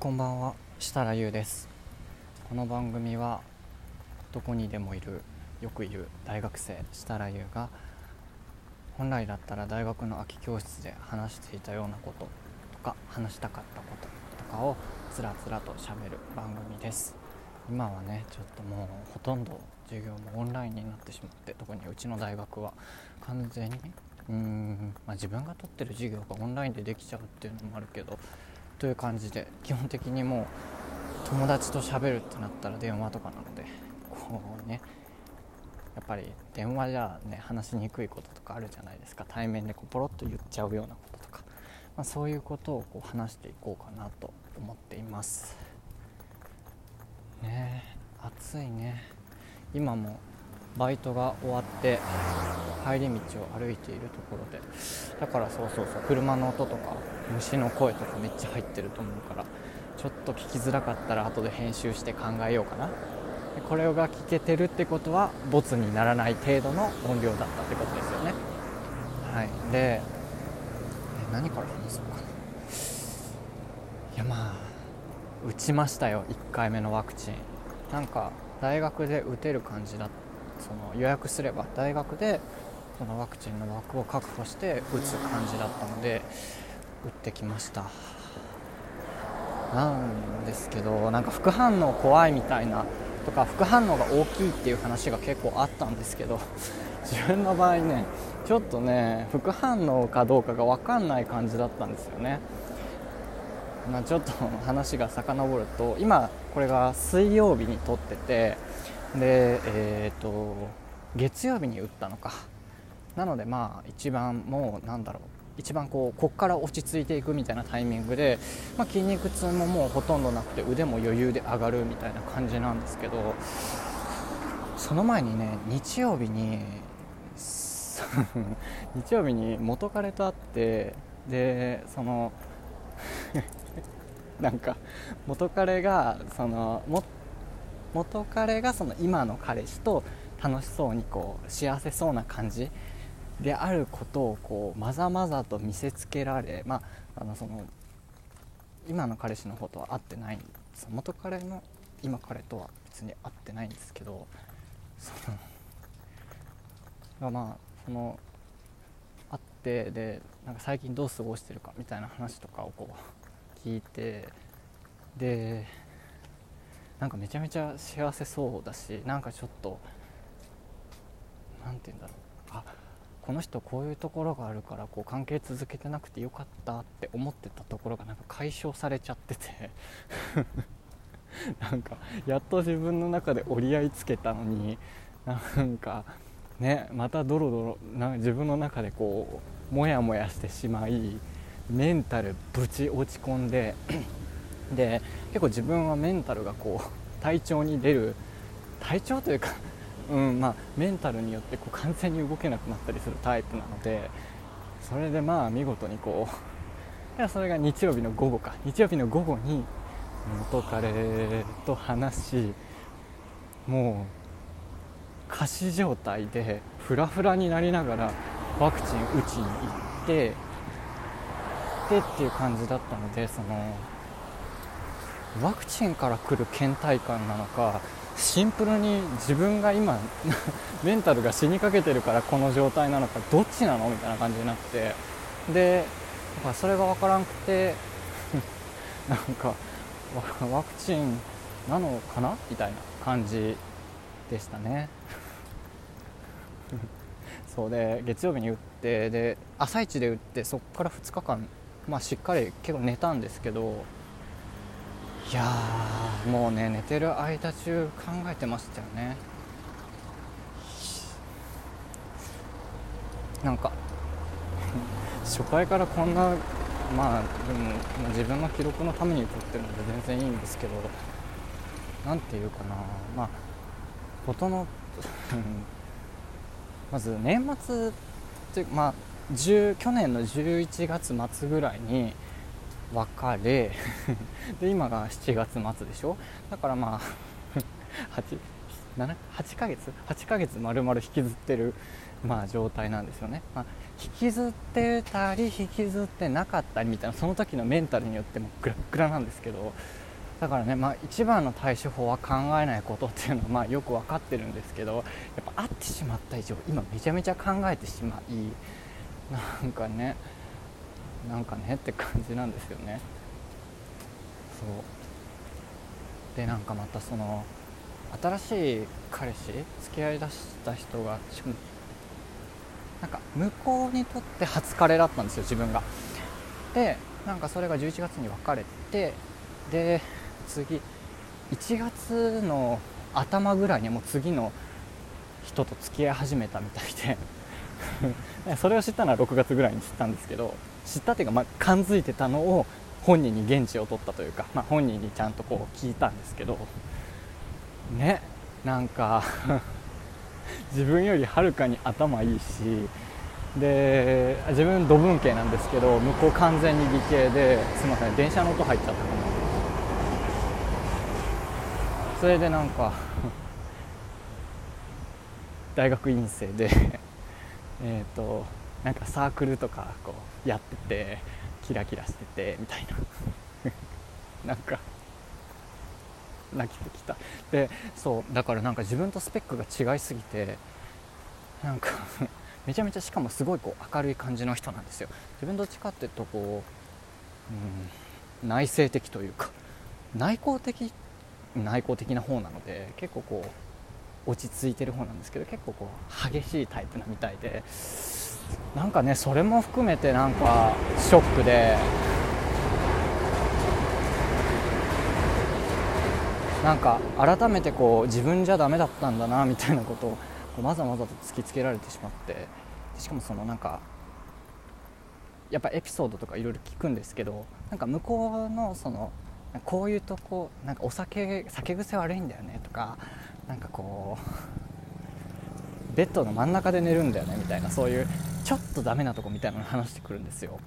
こんばんは設楽優です。この番組はどこにでもいるよくいる大学生設楽優が本来だったら大学の空き教室で話していたようなこととか話したかったこととかをつらつらとしゃべる番組です。今はねちょっともうほとんど授業もオンラインになってしまって特にうちの大学は完全にうーん、まあ、自分が取ってる授業がオンラインでできちゃうっていうのもあるけどという感じで基本的にもう友達と喋るってなったら電話とかなのでこうねやっぱり電話じゃね話しにくいこととかあるじゃないですか。対面でこうポロッと言っちゃうようなこととか、まあ、そういうことをこう話していこうかなと思っています。ね暑いね。今もバイトが終わって帰り道を歩いているところでだからそうそうそう車の音とか虫の声とかめっちゃ入ってると思うからちょっと聞きづらかったら後で編集して考えようかな。これが聞けてるってことはボツにならない程度の音量だったってことですよね。はい。で何から話そうかな。いやまあ打ちましたよ。1回目のワクチン。なんか大学で打てる感じだその予約すれば大学でそのワクチンの枠を確保して打つ感じだったので打ってきました。なんですけどなんか副反応怖いみたいなとか副反応が大きいっていう話が結構あったんですけど 自分の場合ねちょっとね副反応かどうかが分かんない感じだったんですよね。まあ、ちょっと話が遡ると今これが水曜日に撮っててでえー、と月曜日に打ったのか。なのでまあ一番もうなんだろう。一番こうこっから落ち着いていくみたいなタイミングで、まあ、筋肉痛ももうほとんどなくて腕も余裕で上がるみたいな感じなんですけどその前にね日曜日に 日曜日に元彼と会ってでその なんか元彼がそのも元彼がその今の彼氏と楽しそうにこう幸せそうな感じであることをこうまざまざと見せつけられ、まあ、あのその今の彼氏の方とは会ってないその元彼の今彼とは別に会ってないんですけどその まあその会ってでなんか最近どう過ごしてるかみたいな話とかをこう聞いてでなんかめちゃめちゃ幸せそうだしなんかちょっと何て言うんだろう。あこの人こういうところがあるからこう関係続けてなくてよかったって思ってたところがなんか解消されちゃってて。なんかやっと自分の中で折り合いつけたのになんかねまたドロドロな自分の中でこうモヤモヤしてしまいメンタルぶち落ち込んでで結構自分はメンタルがこう 体調に出る体調というか うんまあ、メンタルによってこう完全に動けなくなったりするタイプなのでそれでまあ見事にこう それが日曜日の午後か。日曜日の午後に元彼と話しもう仮死状態でフラフラになりながらワクチン打ちに行ってでっていう感じだったのでそのワクチンから来る倦怠感なのかシンプルに自分が今 メンタルが死にかけてるからこの状態なのかどっちなのみたいな感じになってでだかそれが分からんくて なんかワクチンなのかなみたいな感じでしたね。そうで月曜日に打ってで朝一で打ってそこから2日間、まあ、しっかり結構寝たんですけどいやもうね寝てる間中考えてましたよね。なんか初回からこんなまあでも自分の記録のために撮ってるので全然いいんですけど何て言うかな。まあ事のまず年末ってまあ去年の11月末ぐらいに別れ。で今が7月末でしょ？だからまあ 8, 7 8ヶ月？8ヶ月丸々引きずってる、まあ、状態なんですよね、まあ、引きずってたり引きずってなかったりみたいなその時のメンタルによってもグラッグラなんですけどだからね、まあ、一番の対処法は考えないことっていうのはまあよく分かってるんですけどやっぱ会ってしまった以上今めちゃめちゃ考えてしまいなんかねなんかねって感じなんですよね。そう。でなんかまたその新しい彼氏付き合いだした人がなんか向こうにとって初彼だったんですよ自分が。でなんかそれが11月に別れてで次1月の頭ぐらいにもう次の人と付き合い始めたみたいで それを知ったのは6月ぐらいに知ったんですけど。知ったっていうか、まあ、感づいてたのを本人に現地を取ったというか、まあ、本人にちゃんとこう聞いたんですけどねなんか 自分よりはるかに頭いいしで自分土文系なんですけど向こう完全に理系ですみません電車の音入っちゃったかな。それでなんか 大学院生でえっとなんかサークルとかこうやっててキラキラしててみたいな。なんか泣きてきた。でそうだからなんか自分とスペックが違いすぎてなんか めちゃめちゃしかもすごいこう明るい感じの人なんですよ。自分どっちかっていうとこう、うん、内省的というか内向的内向的な方なので結構こう落ち着いてる方なんですけど結構こう激しいタイプなみたいでなんかねそれも含めてなんかショックで。なんか改めてこう自分じゃダメだったんだなみたいなことをこうまざまざと突きつけられてしまって。しかもそのなんかやっぱエピソードとかいろいろ聞くんですけどなんか向こうのそのこういうとこなんかお酒酒癖悪いんだよねとかなんかこうベッドの真ん中で寝るんだよねみたいなそういうちょっとダメなとこみたいなの話してくるんですよ。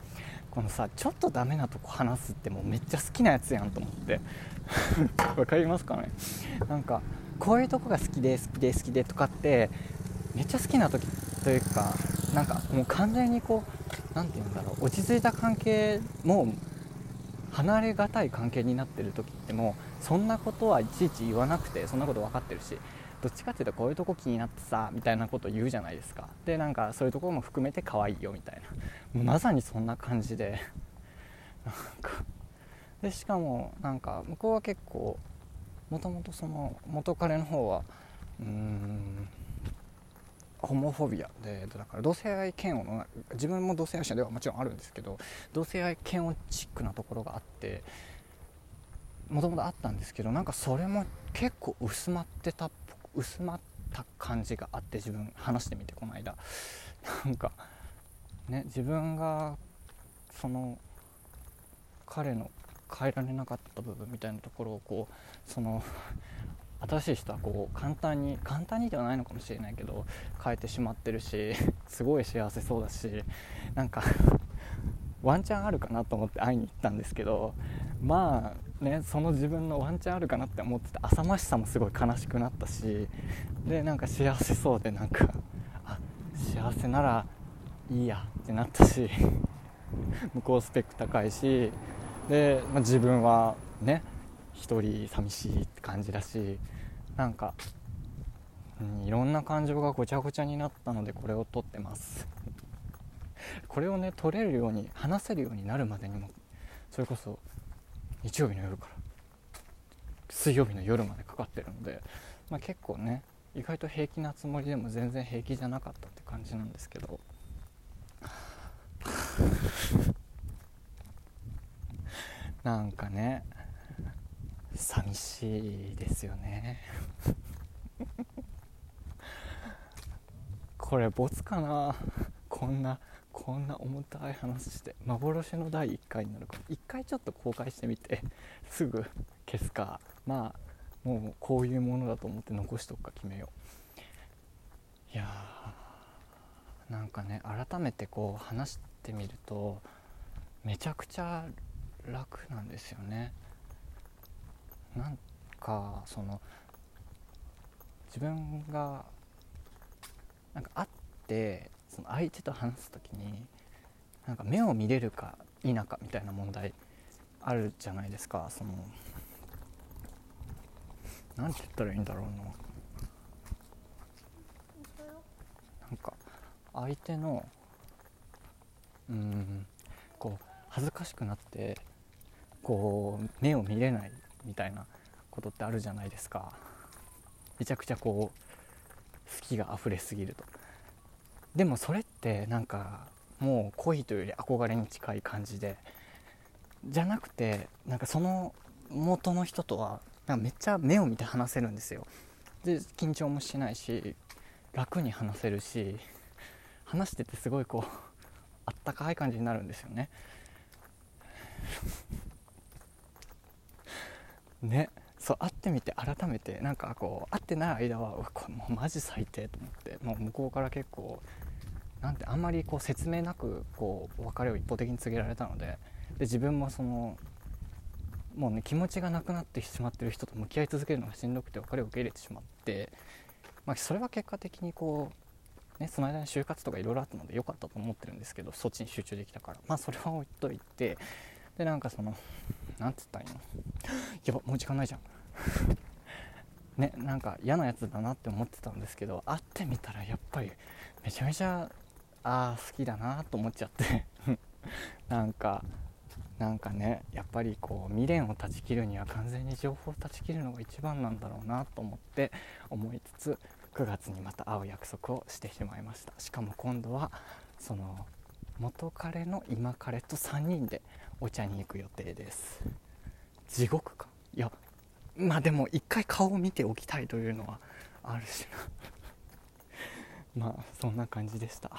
このさちょっとダメなとこ話すってもうめっちゃ好きなやつやんと思って。わかりますかね？なんかこういうとこが好きで好きで好きでとかってめっちゃ好きな時というかなんかもう完全にこう何て言うんだろう。落ち着いた関係もう離れがたい関係になってる時ってもうそんなことはいちいち言わなくてそんなこと分かってるしどっちかっていうとこういうとこ気になってさみたいなこと言うじゃないですか。でなんかそういうところも含めて可愛いよみたいな。もうまさにそんな感じで。なんか。でしかもなんか向こうは結構もともとその元彼の方はうーんホモフォビア。でだから同性愛嫌悪の自分も同性愛者ではもちろんあるんですけど同性愛嫌悪チックなところがあってもともとあったんですけどなんかそれも結構薄まってたっ薄まった感じがあって自分話してみてこの間。なんかね自分がその彼の変えられなかった部分みたいなところをこうその新しい人はこう簡単に簡単にではないのかもしれないけど変えてしまってるしすごい幸せそうだしなんかワンチャンあるかなと思って会いに行ったんですけどまあねその自分のワンチャンあるかなって思ってた。浅ましさもすごい悲しくなったし。でなんか幸せそうでなんかあ幸せならいいやってなったし。向こうスペック高いし。で、まあ、自分はね一人寂しいって感じだし。なんか、うん、いろんな感情がごちゃごちゃになったのでこれを撮ってます。これをね撮れるように話せるようになるまでにもそれこそ日曜日の夜から。水曜日の夜までかかってるので、まあ、結構ね意外と平気なつもりでも全然平気じゃなかったって感じなんですけど。なんかね寂しいですよね。これボツかな？こんなこんな重たい話して幻の第1回になるか1回ちょっと公開してみて すぐ消すか。まあもうこういうものだと思って残しとくか決めよう。いやーなんかね改めてこう話してみるとめちゃくちゃ楽なんですよね。なんかその自分がなんか会ってその相手と話す時になんか目を見れるか否かみたいな問題あるじゃないですか。その何て言ったらいいんだろうな。なんか相手のうんこう恥ずかしくなってこう目を見れないみたいなことってあるじゃないですか。めちゃくちゃこう好きが溢れすぎると。でもそれってなんかもう恋というより憧れに近い感じでじゃなくてなんかその元の人とはなんかめっちゃ目を見て話せるんですよ。で緊張もしないし楽に話せるし話しててすごいこうあったかい感じになるんですよね。ね。そう会ってみて改めてなんかこう会ってない間はうわこれもうマジ最低と思ってもう向こうから結構なんてあんまりこう説明なくこう別れを一方的に告げられたのでで自分もそのもうね気持ちがなくなってしまってる人と向き合い続けるのがしんどくて別れを受け入れてしまって、まあ、それは結果的にこう、ね、その間に就活とかいろいろあったので良かったと思ってるんですけどそっちに集中できたから。まあそれは置いといてでなんかそのなんつったらいいの？やばもう時間ないじゃん。ねなんか嫌なやつだなって思ってたんですけど会ってみたらやっぱりめちゃめちゃああ好きだなと思っちゃって。なんかなんかねやっぱりこう未練を断ち切るには完全に情報を断ち切るのが一番なんだろうなと思って思いつつ9月にまた会う約束をしてしまいました。しかも今度はその元彼の今彼と3人でお茶に行く予定です。地獄か。いやまあでも一回顔を見ておきたいというのはあるしな。まあそんな感じでした。